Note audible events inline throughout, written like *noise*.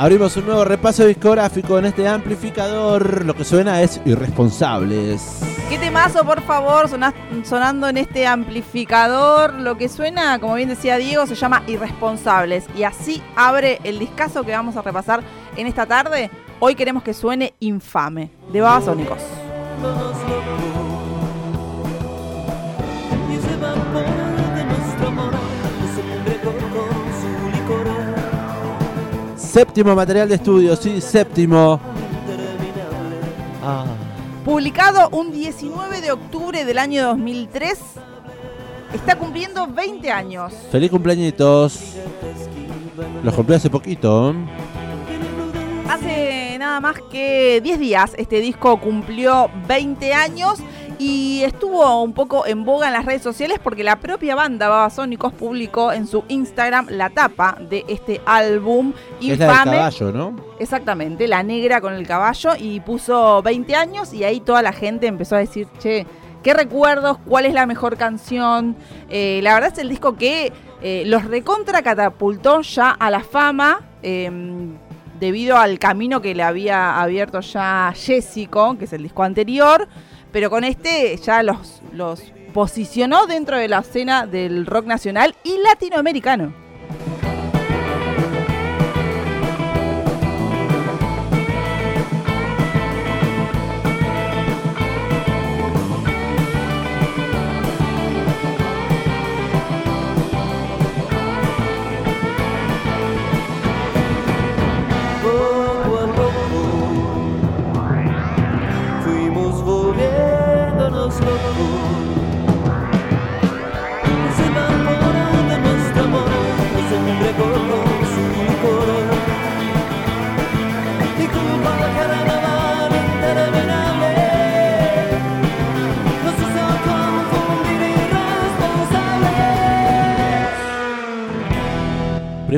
Abrimos un nuevo repaso discográfico en este amplificador. Lo que suena es Irresponsables. ¿Qué temazo, por favor, sonando en este amplificador? Lo que suena, como bien decía Diego, se llama Irresponsables. Y así abre el discazo que vamos a repasar en esta tarde. Hoy queremos que suene Infame, de Babasónicos. Séptimo material de estudio, sí, séptimo. Ah. Publicado un 19 de octubre del año 2003, está cumpliendo 20 años. Feliz cumpleañitos. Los cumplí hace poquito. Hace nada más que 10 días este disco cumplió 20 años y estuvo un poco en boga en las redes sociales porque la propia banda Babasónicos publicó en su Instagram la tapa de este álbum Es la del infame. caballo, ¿no? Exactamente, la negra con el caballo y puso 20 años y ahí toda la gente empezó a decir, che, ¿qué recuerdos? ¿Cuál es la mejor canción? Eh, la verdad es el disco que eh, los recontra catapultó ya a la fama eh, debido al camino que le había abierto ya Jessico, que es el disco anterior, pero con este ya los, posicionó dentro de la escena del rock nacional y latinoamericano.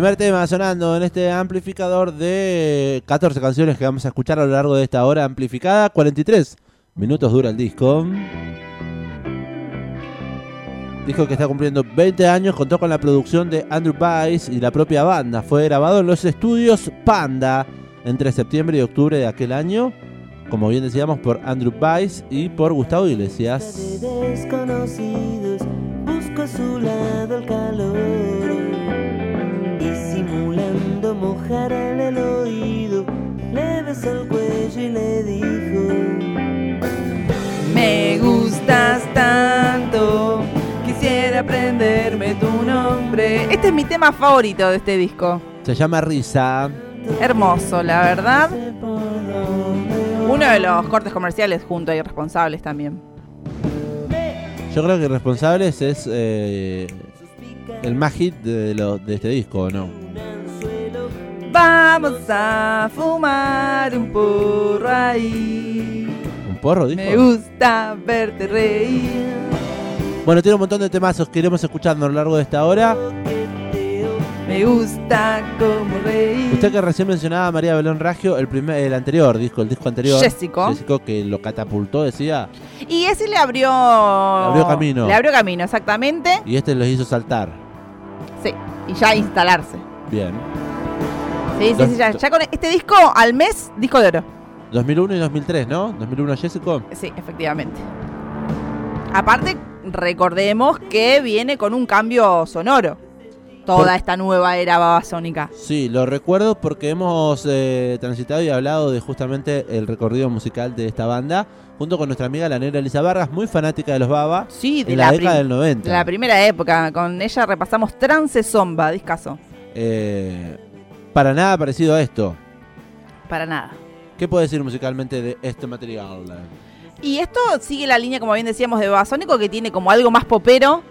Primer tema sonando en este amplificador de 14 canciones que vamos a escuchar a lo largo de esta hora amplificada. 43 minutos dura el disco. Disco que está cumpliendo 20 años, contó con la producción de Andrew Bice y la propia banda. Fue grabado en los estudios Panda entre septiembre y octubre de aquel año. Como bien decíamos, por Andrew Bice y por Gustavo Iglesias. de desconocidos busco a su lado el calor le dijo Me gustas tanto, quisiera aprenderme tu nombre. Este es mi tema favorito de este disco. Se llama Risa. Hermoso, la verdad. Uno de los cortes comerciales junto a Irresponsables también. Yo creo que Responsables es eh, el más hit de, lo- de este disco, ¿o ¿no? Vamos a fumar un porro ahí. ¿Un porro, dijo? Me gusta verte reír. Bueno, tiene un montón de temazos que iremos escuchando a lo largo de esta hora. Me gusta como reír. Usted que recién mencionaba a María Belén Raggio, el primer, el anterior disco, el disco anterior. Jéssico. Jéssico, que lo catapultó, decía, Y ese le abrió. abrió camino. Le abrió camino, exactamente. y este los hizo saltar. Sí. Y ya instalarse. Bien. Sí, sí, sí. Ya, ya con este disco al mes, disco de oro. 2001 y 2003, ¿no? 2001 Jéssico. Sí, efectivamente. Aparte, recordemos que viene con un cambio sonoro. Toda Por- esta nueva era babasónica. Sí, lo recuerdo porque hemos eh, transitado y hablado de justamente el recorrido musical de esta banda, junto con nuestra amiga la negra Elisa Vargas, muy fanática de los Baba, Sí, de en la, la, década del 90. de la primera época. Con ella repasamos Trance Zomba, discaso. Eh, para nada parecido a esto. Para nada. ¿Qué puede decir musicalmente de este material? Y esto sigue la línea, como bien decíamos, de Babasónico, que tiene como algo más popero.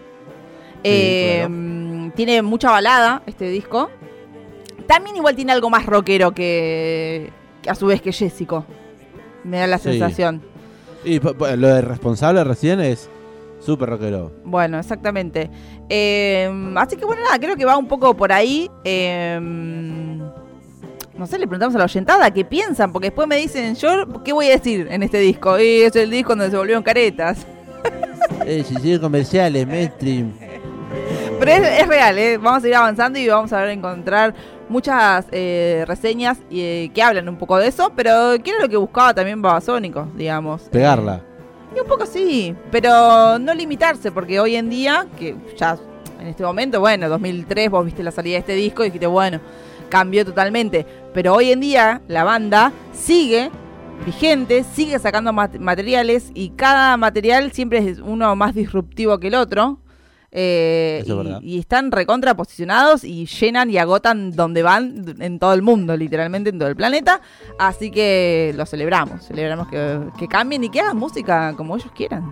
Eh, mm, Tiene mucha balada este disco. También igual tiene algo más rockero que, que a su vez que Jessico. Me da la Sí. sensación. Y lo de responsable recién es súper rockero. Bueno, exactamente. Eh, así que bueno, nada, creo que va un poco por ahí. Eh, no sé, le preguntamos a la oyentada qué piensan, porque después me dicen, yo, ¿qué voy a decir en este disco? Y es el disco donde se volvieron caretas. Eh, si sigue comerciales, mainstream. Pero es, es real, ¿eh? vamos a ir avanzando y vamos a ver encontrar muchas eh, reseñas eh, que hablan un poco de eso, pero que era lo que buscaba también Babasónico, digamos. Pegarla. Y un poco sí, pero no limitarse, porque hoy en día, que ya en este momento, bueno, 2003 vos viste la salida de este disco y dijiste, bueno, cambió totalmente, pero hoy en día la banda sigue vigente, sigue sacando mat- materiales y cada material siempre es uno más disruptivo que el otro. Eh, es y, y están recontra posicionados y llenan y agotan donde van en todo el mundo, literalmente en todo el planeta. Así que lo celebramos, celebramos que, que cambien y que hagan música como ellos quieran.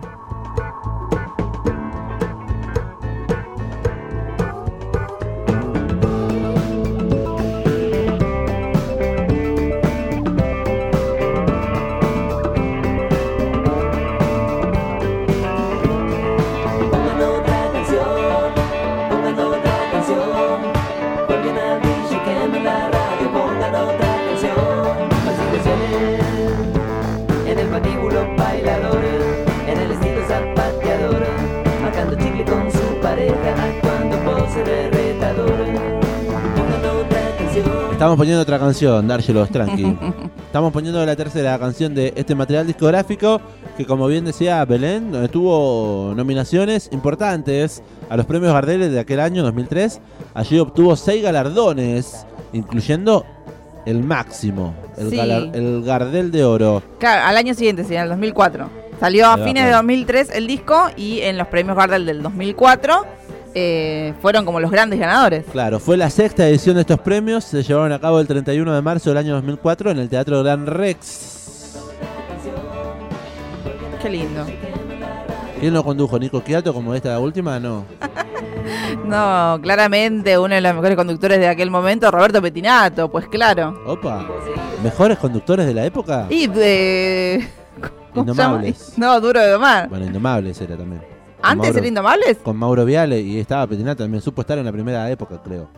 Estamos poniendo otra canción, dárselos, tranqui. *laughs* Estamos poniendo la tercera canción de este material discográfico que, como bien decía Belén, tuvo nominaciones importantes a los premios Gardel de aquel año, 2003. Allí obtuvo seis galardones, incluyendo el máximo, el, Sí. galar- el Gardel de Oro. Claro, al año siguiente, sí, en el 2004. Salió a fines de claro. 2003 el disco y en los premios Gardel del 2004 eh, fueron como los grandes ganadores. Claro, fue la sexta edición de estos premios, se llevaron a cabo el 31 de marzo del año 2004 en el Teatro Gran Rex. Qué lindo. ¿Quién lo condujo? ¿Nico Quiato como esta la última? No. *laughs* No, claramente uno de los mejores conductores de aquel momento, Roberto Petinato, pues claro. Opa. ¿Mejores conductores de la época? Y de... Indomables. No, Duro de Domar. Bueno, Indomables era también. ¿Antes Mauro- era Indomables? Con Mauro Viale y estaba Petinato también. Supo estar en la primera época, creo.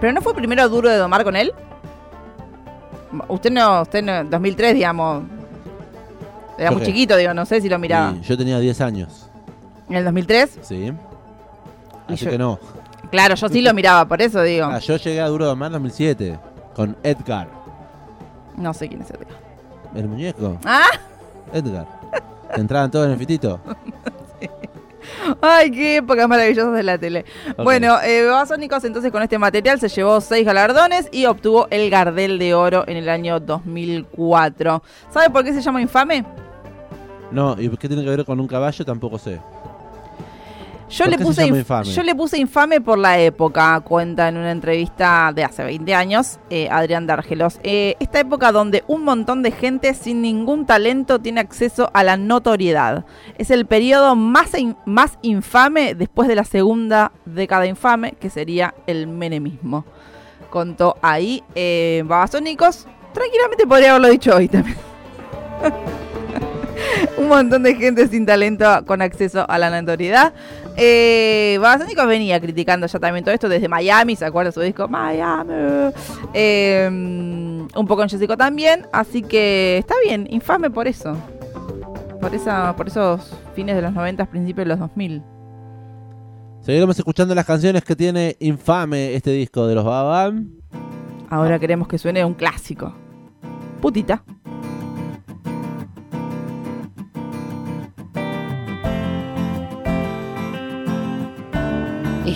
¿Pero no fue primero Duro de Domar con él? Usted no, usted no, 2003, digamos. Era ¿Yo muy chiquito, digo, no sé si lo miraba. Y yo tenía 10 años. ¿En el 2003? Sí. Y Así yo- que no. Claro, yo sí lo miraba, por eso digo. Ah, yo llegué a Duro de Mar 2007 con Edgar. No sé quién es ese. El muñeco. ¡Ah! Edgar. ¿Te entraban todos en el fitito? *laughs* ¡Ay, qué épocas maravillosas de la tele! Bueno, eh, Babasónicos entonces con este material se llevó seis galardones y obtuvo el Gardel de Oro en el año 2004. ¿Sabe por qué se llama infame? No, ¿y qué tiene que ver con un caballo? Tampoco sé. Yo le, puse infame por la época, cuenta en una entrevista de hace 20 años eh, Adrián D'Argelos. Eh, esta época donde un montón de gente sin ningún talento tiene acceso a la notoriedad. Es el periodo más, más infame después de la segunda década infame, que sería el menemismo. Contó ahí eh, Babasónicos. Tranquilamente podría haberlo dicho hoy también. *laughs* un montón de gente sin talento con acceso a la notoriedad. Eh, Babasónicos venía criticando ya también todo esto desde Miami, ¿se acuerda su disco? Miami. Em, un poco en Jessico también, así que está bien, infame por eso. Por, esa, por esos fines de los 90, principios de los 2000. Seguiremos escuchando las canciones que tiene infame este disco de los Babam. Ahora queremos que suene un clásico. Putita.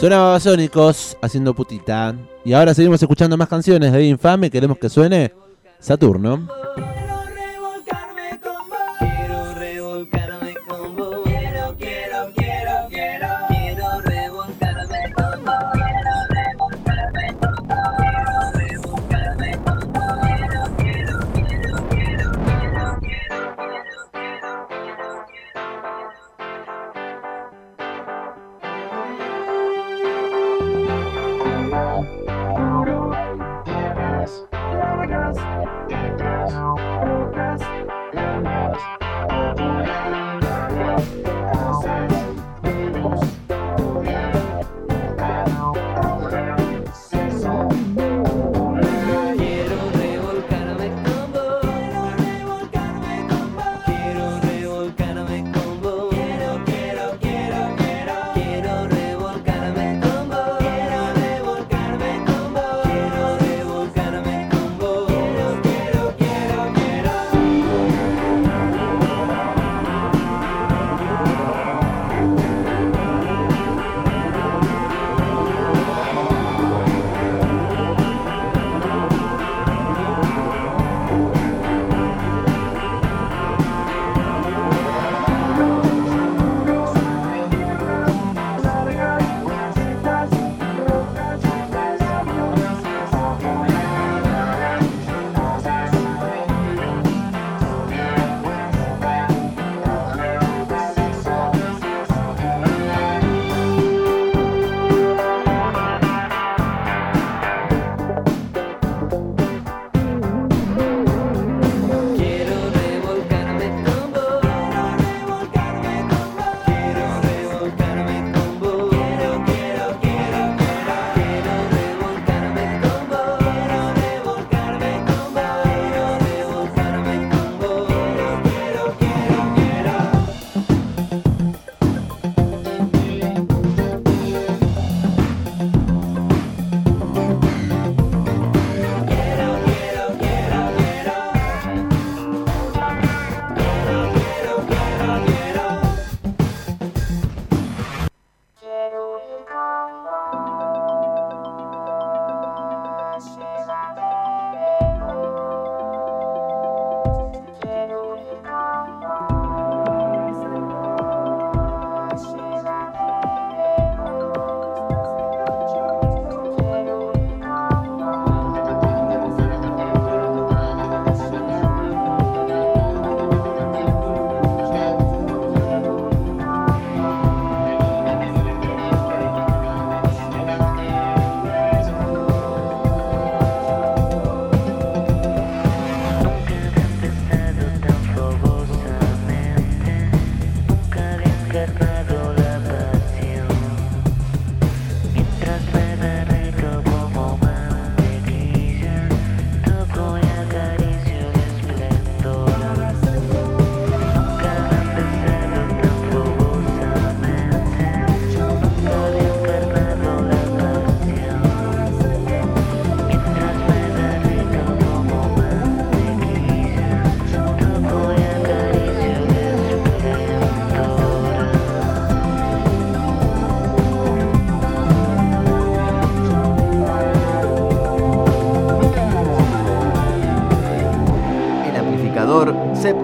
Sonaba Sónicos haciendo putita. Y ahora seguimos escuchando más canciones de Infame. Queremos que suene Saturno.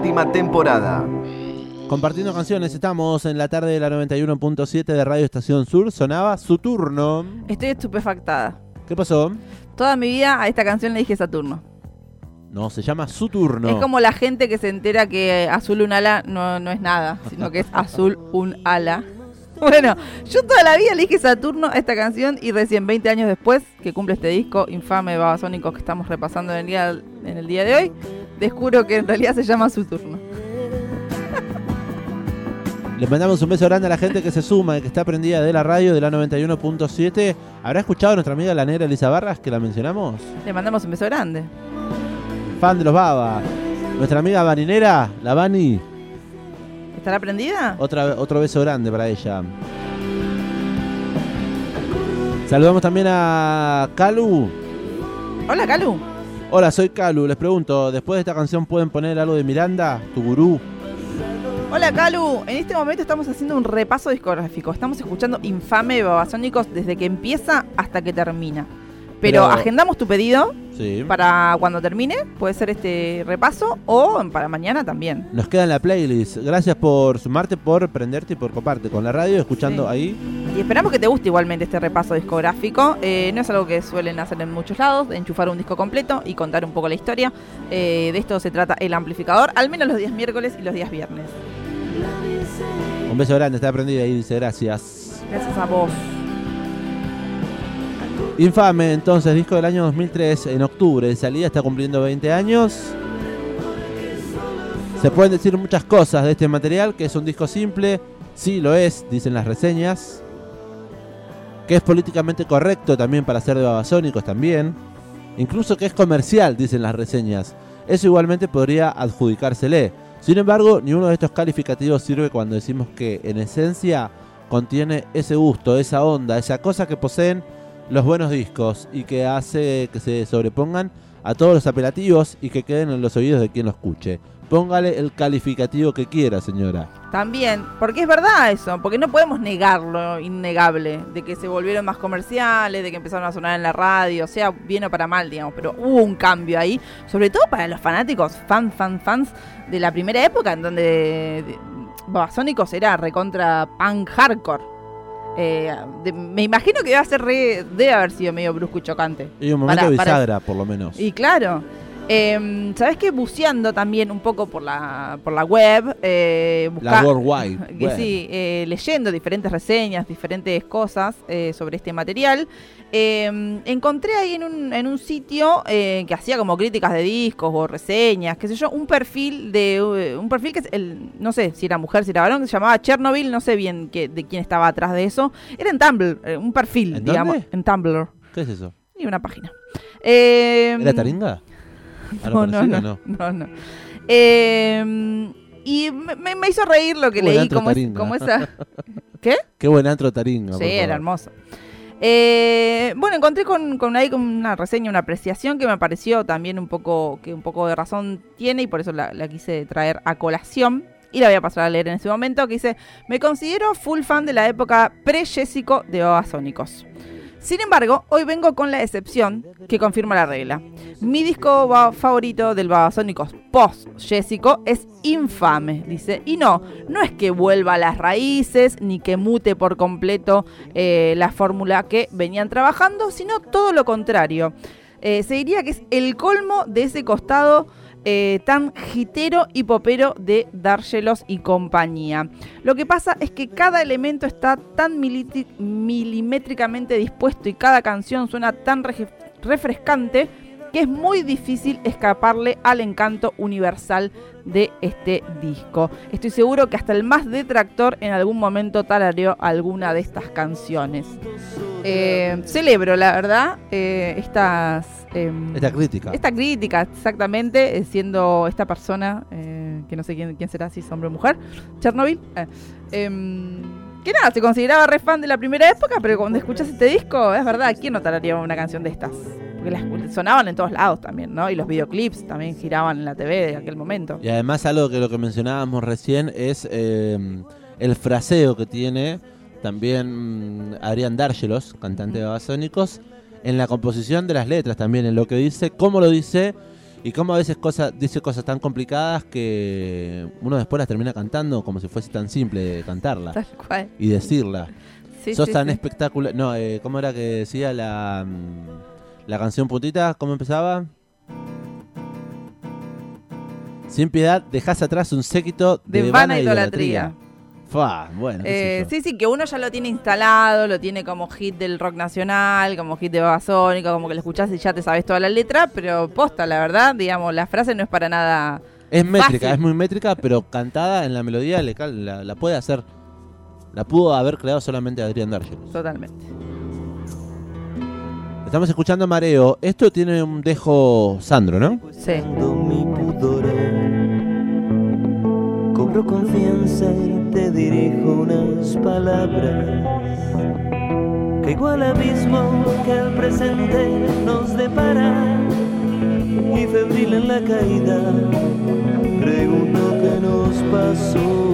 Próxima temporada. Compartiendo canciones, estamos en la tarde de la 91.7 de Radio Estación Sur. Sonaba su turno. Estoy estupefactada. ¿Qué pasó? Toda mi vida a esta canción le dije Saturno. No, se llama su turno. Es como la gente que se entera que azul un ala no, no es nada, sino que es azul un ala. *laughs* Bueno, yo toda la vida le dije Saturno a esta canción y recién 20 años después, que cumple este disco infame de Babasónicos que estamos repasando en el, día, en el día de hoy, descubro que en realidad se llama su turno. Le mandamos un beso grande a la gente que se suma y que está prendida de la radio de la 91.7. ¿Habrá escuchado a nuestra amiga la negra Elisa Barras que la mencionamos? Le mandamos un beso grande. Fan de los Baba. Nuestra amiga Baninera, la Bani. ¿Estará prendida? Otra, otro beso grande para ella. Saludamos también a Calu. Hola, Calu. Hola, soy Calu. Les pregunto, ¿después de esta canción pueden poner algo de Miranda, tu gurú? Hola, Calu. En este momento estamos haciendo un repaso discográfico. Estamos escuchando Infame de Babasónicos desde que empieza hasta que termina. Pero, Pero- agendamos tu pedido Sí. para cuando termine. Puede ser este repaso o para mañana también. Nos queda en la playlist. Gracias por sumarte, por prenderte y por coparte con la radio, escuchando Sí. ahí. Y esperamos que te guste igualmente este repaso discográfico. Eh, no es algo que suelen hacer en muchos lados, enchufar un disco completo y contar un poco la historia. Eh, de esto se trata el amplificador, al menos los días miércoles y los días viernes. Un beso grande, está prendida ahí, dice gracias. Gracias a vos. Infame, entonces, disco del año 2003, en octubre de salida, está cumpliendo 20 años. Se pueden decir muchas cosas de este material, que es un disco simple, sí lo es, dicen las reseñas. Que es políticamente correcto también para ser de babasónicos también. Incluso que es comercial, dicen las reseñas. Eso igualmente podría adjudicársele. Sin embargo, ni uno de estos calificativos sirve cuando decimos que en esencia contiene ese gusto, esa onda, esa cosa que poseen los buenos discos y que hace que se sobrepongan a todos los apelativos y que queden en los oídos de quien lo escuche. Póngale el calificativo que quiera, señora. También, porque es verdad eso, porque no podemos negar lo innegable, de que se volvieron más comerciales, de que empezaron a sonar en la radio, sea, bien o para mal, digamos, pero hubo un cambio ahí, sobre todo para los fanáticos, fan, fan, fans de la primera época, en donde de- Babasónicos era recontra punk hardcore. Eh, de- me imagino que debe, ser re- debe haber sido medio brusco y chocante. Y un momento Para- para- bisagra, por lo menos. Y claro, eh, ¿sabes qué? Buceando también un poco por la, por la web, eh, La *laughs* que Web. sí, eh, leyendo diferentes reseñas, diferentes cosas eh, sobre este material, eh, encontré ahí en un, en un sitio eh, que hacía como críticas de discos o reseñas, qué sé yo, un perfil de un perfil que es el, no sé si era mujer, si era varón, que se llamaba Chernobyl, no sé bien qué- de quién estaba atrás de eso. Era en Tumblr, un perfil, ¿En digamos, dónde? en Tumblr. ¿Qué es eso? Y una página. Eh, ¿Era Taringa? *laughs* ¿Algo no, no, parecido, no, no, no. Eh, y me, hizo reír lo que leí, como, es- como esa... *laughs* ¿Qué? Qué buen antro Taringa. Sí, era hermoso. Eh, bueno, encontré con, con ahí con una reseña, una apreciación que me pareció también un poco, que un poco de razón tiene y por eso la, la quise traer a colación. Y la voy a pasar a leer en ese momento, que dice, me considero full fan de la época pre-Jésico de Babasónicos. Sin embargo, hoy vengo con la excepción que confirma la regla. Mi disco favorito del Babasónicos post-Jésico es Infame, dice. Y no, no es que vuelva a las raíces ni que mute por completo eh, la fórmula que venían trabajando, sino todo lo contrario. Eh, se diría que es el colmo de ese costado eh, tan jitero y popero de Dárgelos y compañía. Lo que pasa es que cada elemento está tan milimétricamente dispuesto y cada canción suena tan refrescante que es muy difícil escaparle al encanto universal de este disco. Estoy seguro que hasta el más detractor en algún momento tarareó alguna de estas canciones. Eh, celebro, la verdad, eh, estas... em, Esta crítica. esta crítica, exactamente, eh, siendo esta persona, eh, que no sé quién, quién será, si es hombre o mujer, Chernobyl, eh, em, que nada, se consideraba re fan de la primera época, pero cuando escuchas este disco, es verdad, ¿quién no tararía una canción de estas? Porque las sonaban en todos lados también, ¿no? Y los videoclips también giraban en la TV de aquel momento. Y además algo que lo que mencionábamos recién es eh, el fraseo que tiene también mm, Adrián Dárgelos, cantante de Babasónicos, en la composición de las letras también, en lo que dice, cómo lo dice Y cómo a veces cosas, dice cosas tan complicadas que uno después las termina cantando como si fuese tan simple cantarla Tal cual. y decirla. Sí, Sos sí, tan sí. espectacular. No, eh, ¿cómo era que decía la, mm, la canción puntita? ¿Cómo empezaba? Sin piedad, dejás atrás un séquito de, De vana vana idolatría. Fua, bueno, Eh, sí, sí, que uno ya lo tiene instalado, lo tiene como hit del rock nacional, como hit de Babasónica, como que lo escuchás y ya te sabes toda la letra, pero posta, la verdad, digamos, la frase no es para nada. Es métrica, fácil. es muy métrica, pero cantada en la melodía la, la puede hacer. La pudo haber creado solamente Adrián Dargelos. Totalmente. Estamos escuchando Mareo. Esto tiene un dejo Sandro, ¿no? Sí. Mi pudor cobro confianza y te dirijo unas palabras que igual abismo que al presente nos depara y febril en la caída pregunto qué nos pasó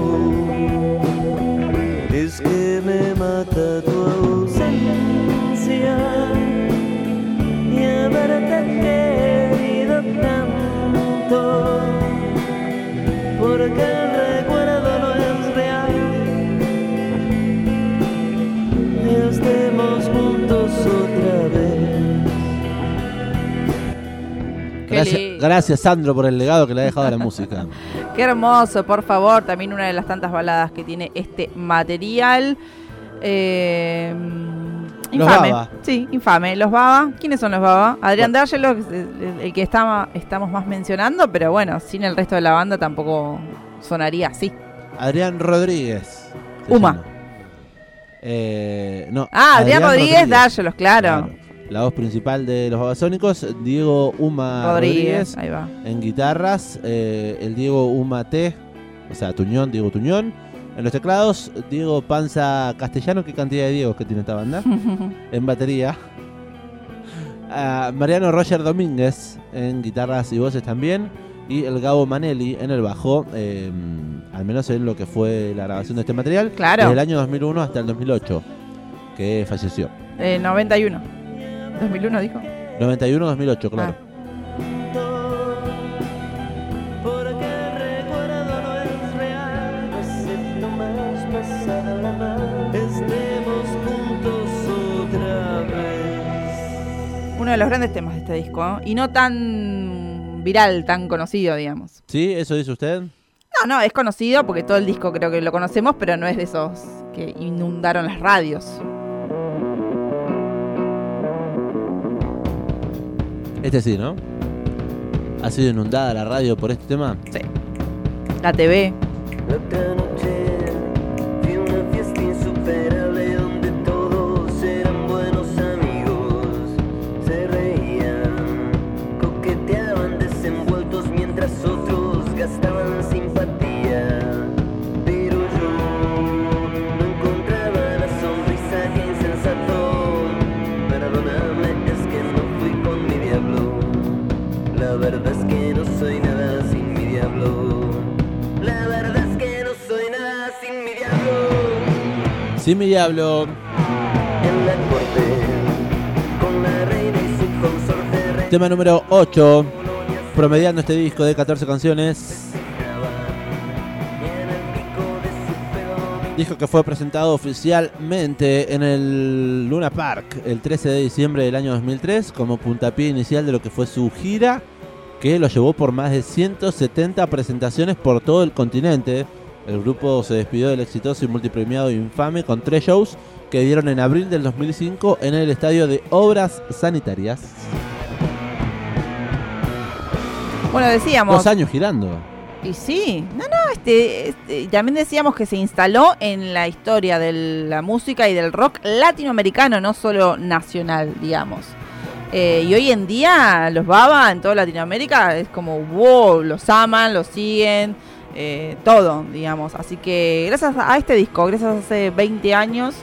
Gracias, Sandro por el legado que le ha dejado a la música. *laughs* Qué hermoso, por favor. También una de las tantas baladas que tiene este material. Eh, infame. Baba. Sí, infame. Los Baba. ¿Quiénes son los Baba? Adrián D'Angelo, es el, que está- estamos más mencionando, pero bueno, sin el resto de la banda tampoco sonaría así. Adrián Rodríguez. Uma. Eh, no, Ah, Adrián, Rodríguez, D'Angelos, claro. La voz principal de los Babasónicos, Diego Uma Rodríguez, Rodríguez, ahí va. en guitarras, eh, el Diego Uma T, o sea, Tuñón, Diego Tuñón. En los teclados, Diego Panza Castellano, qué cantidad de Diegos que tiene esta banda. *laughs* en batería. Ah, Mariano Roger Domínguez en guitarras y voces también. Y el Gabo Manelli en el bajo, eh, al menos en lo que fue la grabación de este material. Claro. Desde el año 2001 hasta el 2008, que falleció. Eh, 91. 2001 dijo. 91-2008, claro. no no vez Uno de los grandes temas de este disco. ¿eh? Y no tan viral, tan conocido, digamos. ¿Sí? ¿Eso dice usted? No, no, es conocido porque todo el disco creo que lo conocemos, pero no es de esos que inundaron las radios. Este sí, ¿no? ¿Ha sido inundada la radio por este tema? Sí. La TV. Su consorte reina Tema número 8. Promediando este disco de 14 canciones. Disco que fue presentado oficialmente en el Luna Park el 13 de diciembre del año 2003 como puntapié inicial de lo que fue su gira que lo llevó por más de 170 presentaciones por todo el continente. El grupo se despidió del exitoso y multipremiado Infame con tres shows que dieron en abril del 2005 en el estadio de Obras Sanitarias. Bueno, decíamos. Dos años girando. Y sí, no, no, este, este, también decíamos que se instaló en la historia de la música y del rock latinoamericano, no solo nacional, digamos. Eh, y hoy en día los Baba en toda Latinoamérica es como, wow, los aman, los siguen, eh, todo, digamos. Así que gracias a este disco, gracias a hace 20 años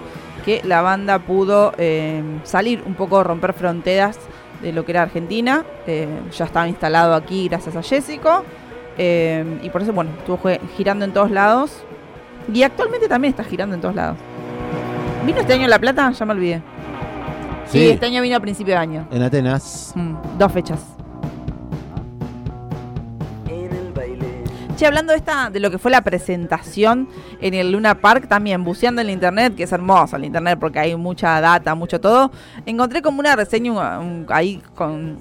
que la banda pudo eh, salir un poco, romper fronteras de lo que era Argentina. Eh, ya estaba instalado aquí gracias a Jessico. Y por eso, bueno, estuvo girando en todos lados. Y actualmente también está girando en todos lados. ¿Vino este año La Plata? Ya me olvidé. Sí, Sí, este año vino a principio de año. en Atenas. Mm, dos fechas. Che, hablando de esta, de lo que fue la presentación en el Luna Park, también buceando en el internet, que es hermoso el internet porque hay mucha data, mucho todo, encontré como una reseña ahí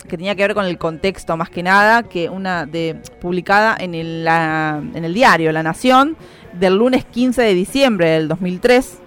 que tenía que ver con el contexto más que nada, que una de publicada en el, la- en el diario La Nación del lunes 15 de diciembre del 2003.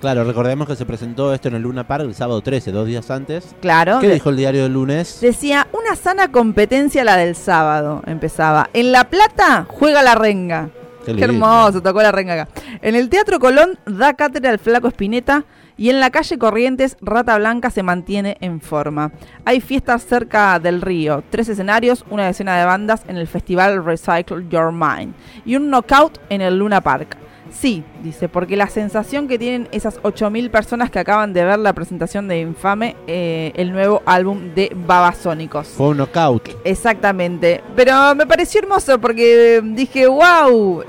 Claro, recordemos que se presentó esto en el Luna Park el sábado 13, dos días antes. Claro. ¿Qué dijo el diario del lunes? Decía, una sana competencia la del sábado, empezaba. En La Plata juega la renga. Qué, hermoso, tocó la renga acá. En el Teatro Colón da cátedra el flaco Espineta y en la calle Corrientes Rata Blanca se mantiene en forma. Hay fiestas cerca del río, tres escenarios, una decena de bandas en el festival Recycle Your Mind y un knockout en el Luna Park. Sí, dice, porque la sensación que tienen esas 8.000 personas que acaban de ver la presentación de Infame, eh, el nuevo álbum de Babasónicos. Fue un knockout. Exactamente. Pero me pareció hermoso porque dije, wow.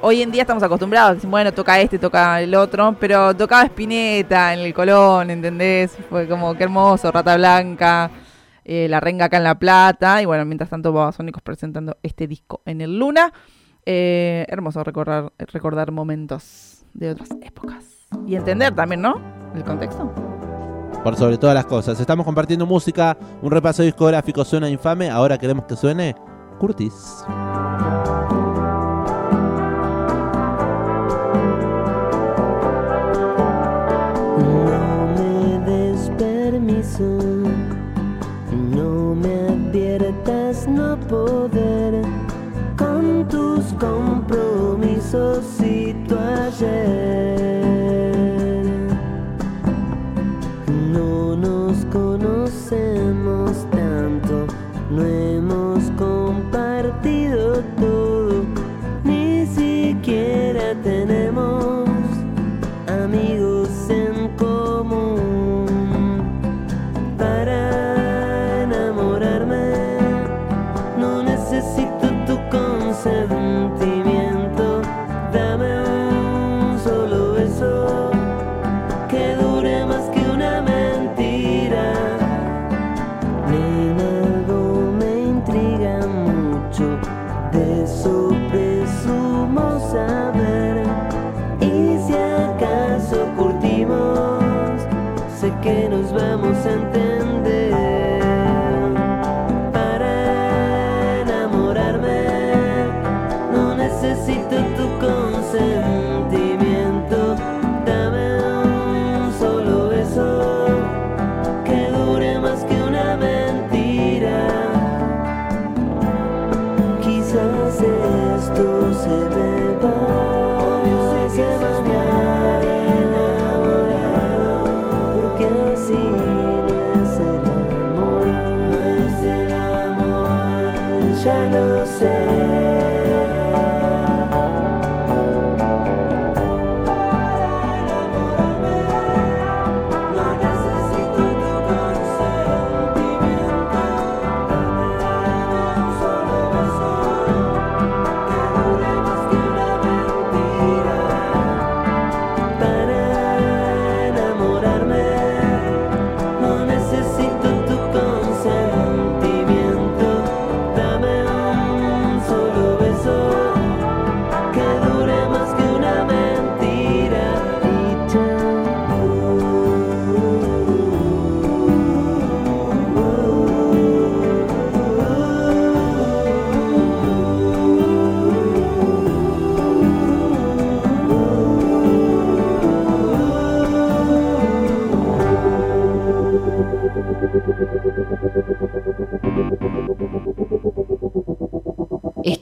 Hoy en día estamos acostumbrados, bueno, toca este, toca el otro, pero tocaba Spinetta en el Colón, ¿entendés? Fue como que hermoso, Rata Blanca, eh, La Renga acá en La Plata, y bueno, mientras tanto Babasónicos presentando este disco en el Luna. Eh, hermoso recordar, recordar momentos de otras épocas. Y entender también, ¿no? El contexto. Por sobre todas las cosas. Estamos compartiendo música, un repaso discográfico suena infame. Ahora queremos que suene Curtis. No compromisos y tu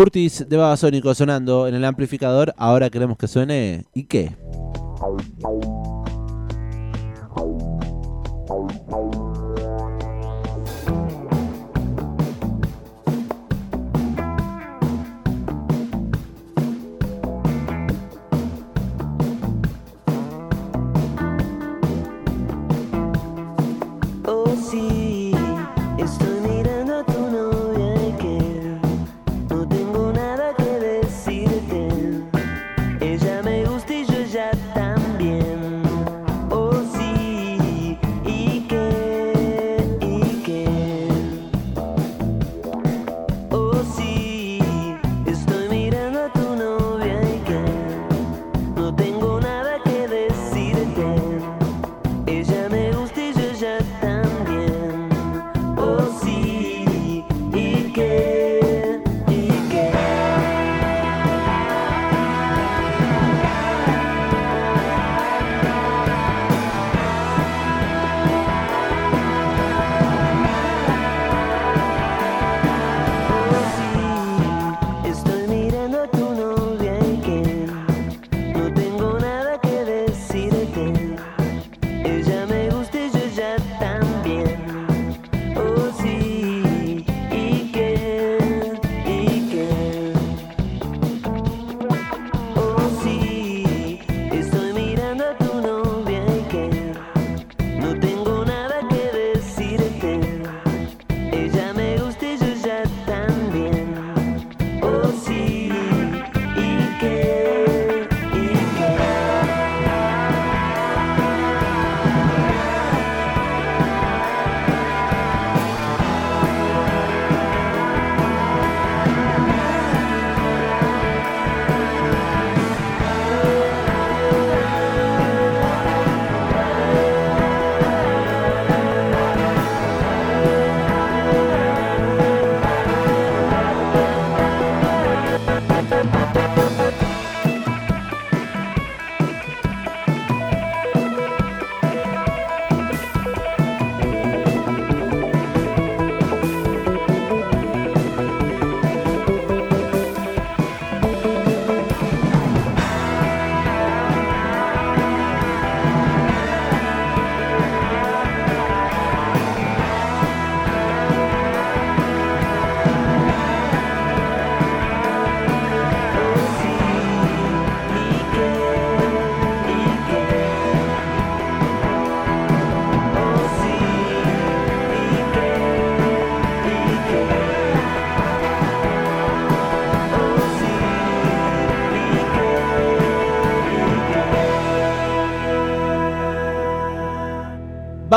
Curtis de Babasónico sonando en el amplificador. Ahora queremos que suene. ¿Y qué?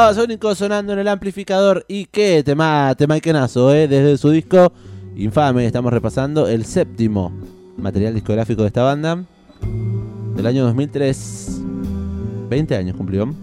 Babasónicos sonando en el amplificador. Y qué tema, tema quenazo, ¿eh? Desde su disco Infame estamos repasando el séptimo material discográfico de esta banda del año 2003. 20 años cumplió.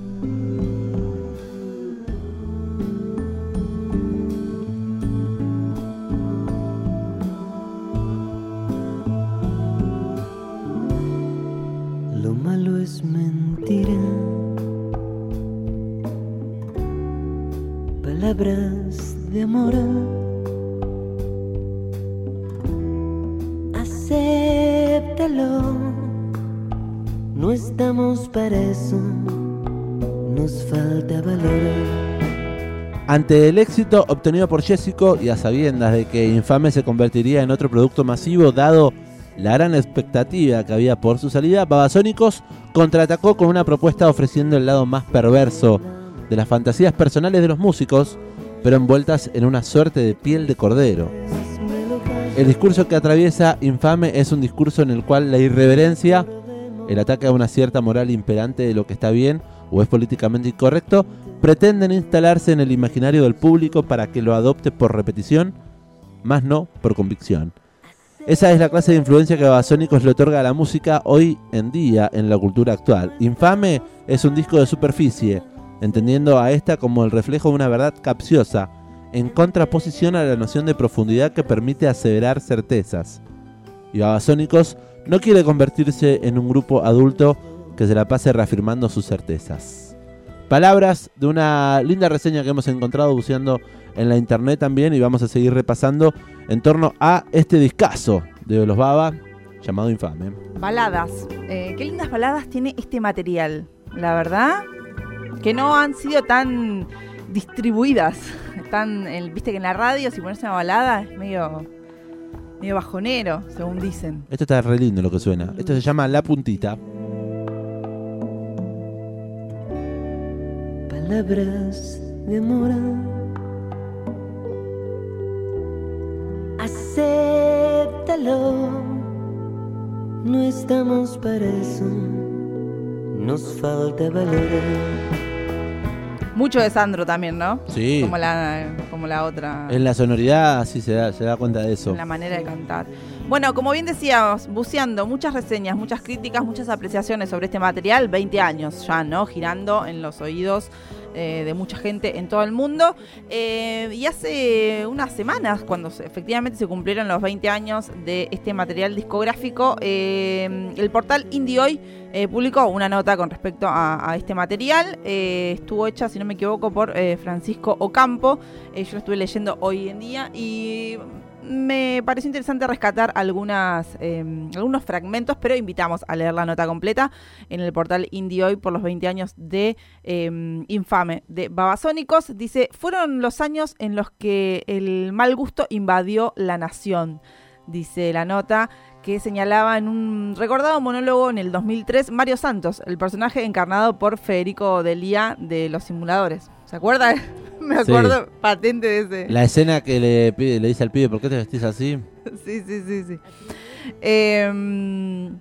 El éxito obtenido por Jessico y a sabiendas de que Infame se convertiría en otro producto masivo dado la gran expectativa que había por su salida, Babasónicos contraatacó con una propuesta ofreciendo el lado más perverso de las fantasías personales de los músicos, pero envueltas en una suerte de piel de cordero. El discurso que atraviesa Infame es un discurso en el cual la irreverencia, el ataque a una cierta moral imperante de lo que está bien o es políticamente incorrecto, pretenden instalarse en el imaginario del público para que lo adopte por repetición, más no por convicción. Esa es la clase de influencia que Babasónicos le otorga a la música hoy en día en la cultura actual. Infame es un disco de superficie, entendiendo a esta como el reflejo de una verdad capciosa, en contraposición a la noción de profundidad que permite aseverar certezas. Y Babasónicos no quiere convertirse en un grupo adulto que se la pase reafirmando sus certezas. Palabras de una linda reseña que hemos encontrado buceando en la internet también y vamos a seguir repasando en torno a este discazo de los Baba llamado Infame. Baladas. Eh, qué lindas baladas tiene este material. La verdad, que no han sido tan distribuidas. El- Viste que en la radio, si pones una balada, es medio, medio bajonero, según dicen. Esto está re lindo lo que suena. Esto se llama La Puntita. Palabras de amor. Acéptalo, no estamos para eso, nos falta valor. Mucho de Sandro también, ¿no? Sí. Como la, como la otra. En la sonoridad sí se da, se da cuenta de eso. en la manera de cantar. Bueno, como bien decíamos, buceando, muchas reseñas, muchas críticas, muchas apreciaciones sobre este material, 20 años ya, ¿no? Girando en los oídos eh, de mucha gente en todo el mundo. Eh, y hace unas semanas, cuando efectivamente se cumplieron los 20 años de este material discográfico, eh, el portal Indie Hoy publicó una nota con respecto a, a este material. Estuvo hecha, si no me equivoco, por Francisco Ocampo. Yo lo estuve leyendo hoy en día y me pareció interesante rescatar algunas, eh, algunos fragmentos, pero invitamos a leer la nota completa en el portal Indie Hoy por los 20 años de eh, Infame de Babasónicos. Dice, fueron los años en los que el mal gusto invadió la nación, dice la nota que señalaba en un recordado monólogo en el 2003 Mario Santos, el personaje encarnado por Federico Delía de Los Simuladores. ¿Se acuerda? *laughs* Me Sí. acuerdo patente de ese. La escena que le, pide- le dice al pibe, ¿por qué te vestís así? *laughs* Sí, sí, sí, sí. Em,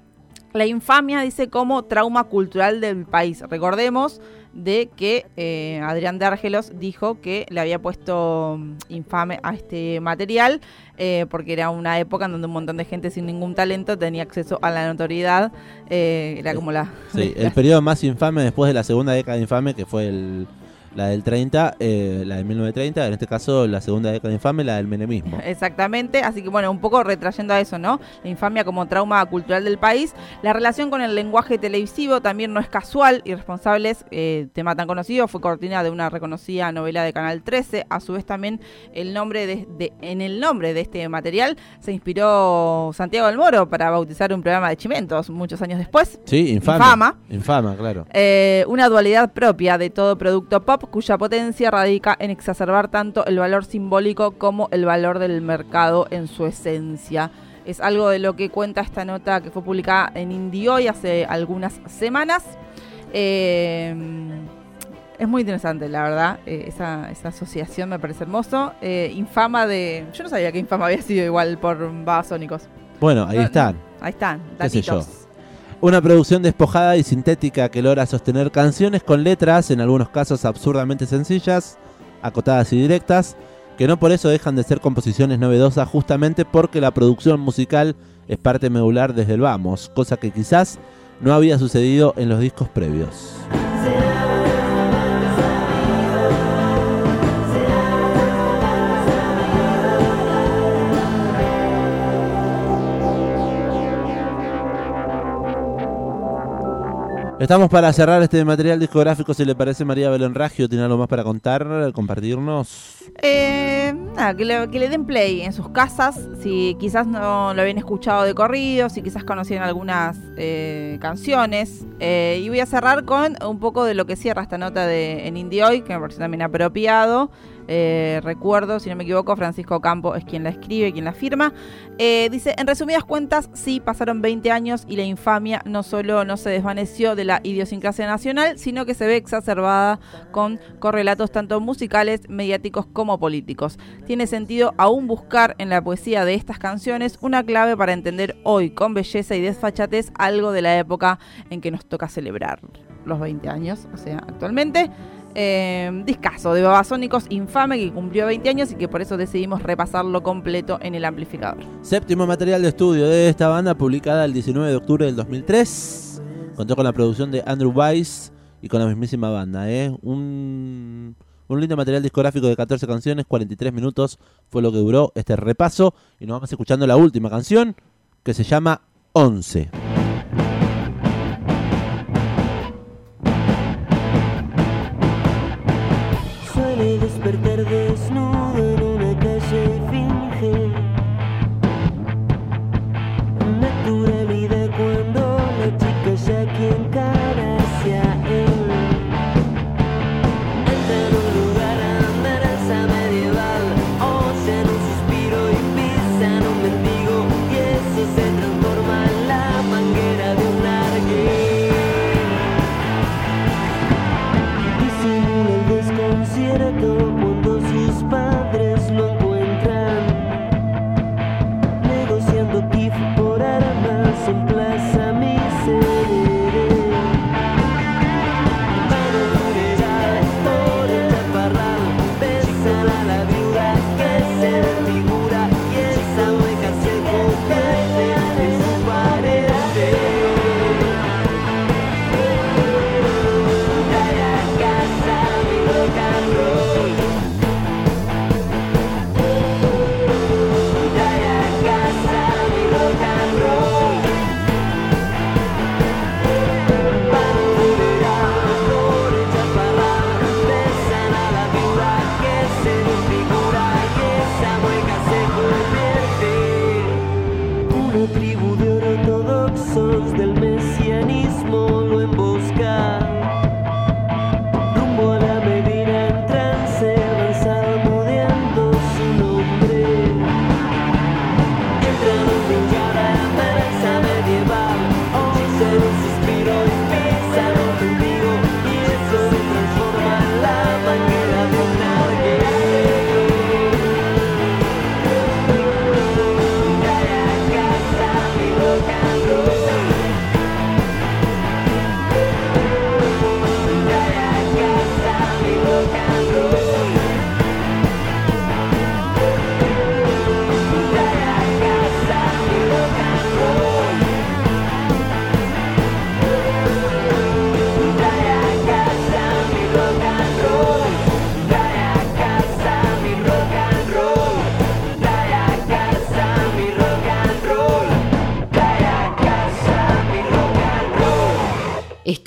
la infamia dice como trauma cultural del país. Recordemos de que eh, Adrián de Argelos dijo que le había puesto mm, infame a este material eh, porque era una época en donde un montón de gente sin ningún talento tenía acceso a la notoriedad. eh, era como la... Sí, *laughs* el periodo más infame después de la segunda década infame, que fue el- la del 30, eh, la de 1930, en este caso la segunda década infame, la del menemismo. *laughs* Exactamente, así que bueno, un poco retrayendo a eso, ¿no? La infamia como trauma cultural del país. La relación con el lenguaje televisivo también no es casual. Irresponsables, eh, tema tan conocido, fue cortina de una reconocida novela de Canal 13. A su vez también el nombre de, de- en el nombre de este material se inspiró Santiago del Moro para bautizar un programa de chimentos muchos años después. Sí, infame. Infama. Infama, claro. Eh, una dualidad propia de todo producto pop cuya potencia radica en exacerbar tanto el valor simbólico como el valor del mercado en su esencia. Es algo de lo que cuenta esta nota que fue publicada en Indie Hoy hace algunas semanas. Eh, es muy interesante, la verdad. eh, esa, esa asociación me parece hermoso. Eh, infama de. Yo no sabía que Infama había sido igual por Babasónicos. Bueno, ahí No, están. Ahí están, ¿Qué sé yo? Una producción despojada y sintética que logra sostener canciones con letras, en algunos casos absurdamente sencillas, acotadas y directas, que no por eso dejan de ser composiciones novedosas justamente porque la producción musical es parte medular desde el vamos, cosa que quizás no había sucedido en los discos previos. Estamos para cerrar este material discográfico, si le parece María Belén Raggio, ¿tiene algo más para contar, compartirnos? Eh, nada, que le, que le den play en sus casas, si quizás no lo habían escuchado de corrido, si quizás conocían algunas eh, canciones. Eh, y voy a cerrar con un poco de lo que cierra esta nota de, en Indie Hoy, que me parece también apropiado. Eh, recuerdo, si no me equivoco, Francisco Campo es quien la escribe, quien la firma. Eh, dice, en resumidas cuentas, sí, pasaron 20 años y la infamia no solo no se desvaneció de la idiosincrasia nacional, sino que se ve exacerbada con correlatos tanto musicales, mediáticos como políticos. Tiene sentido aún buscar en la poesía de estas canciones una clave para entender hoy con belleza y desfachatez algo de la época en que nos toca celebrar los 20 años, o sea, actualmente. Eh, discaso de Babasónicos infame que cumplió 20 años y que por eso decidimos repasarlo completo en el amplificador. Séptimo material de estudio de esta banda, publicada el 19 de octubre del 2003. Contó con la producción de Andrew Weiss y con la mismísima banda. ¿eh? Un, un lindo material discográfico de 14 canciones, 43 minutos fue lo que duró este repaso. Y nos vamos escuchando la última canción, que se llama 11.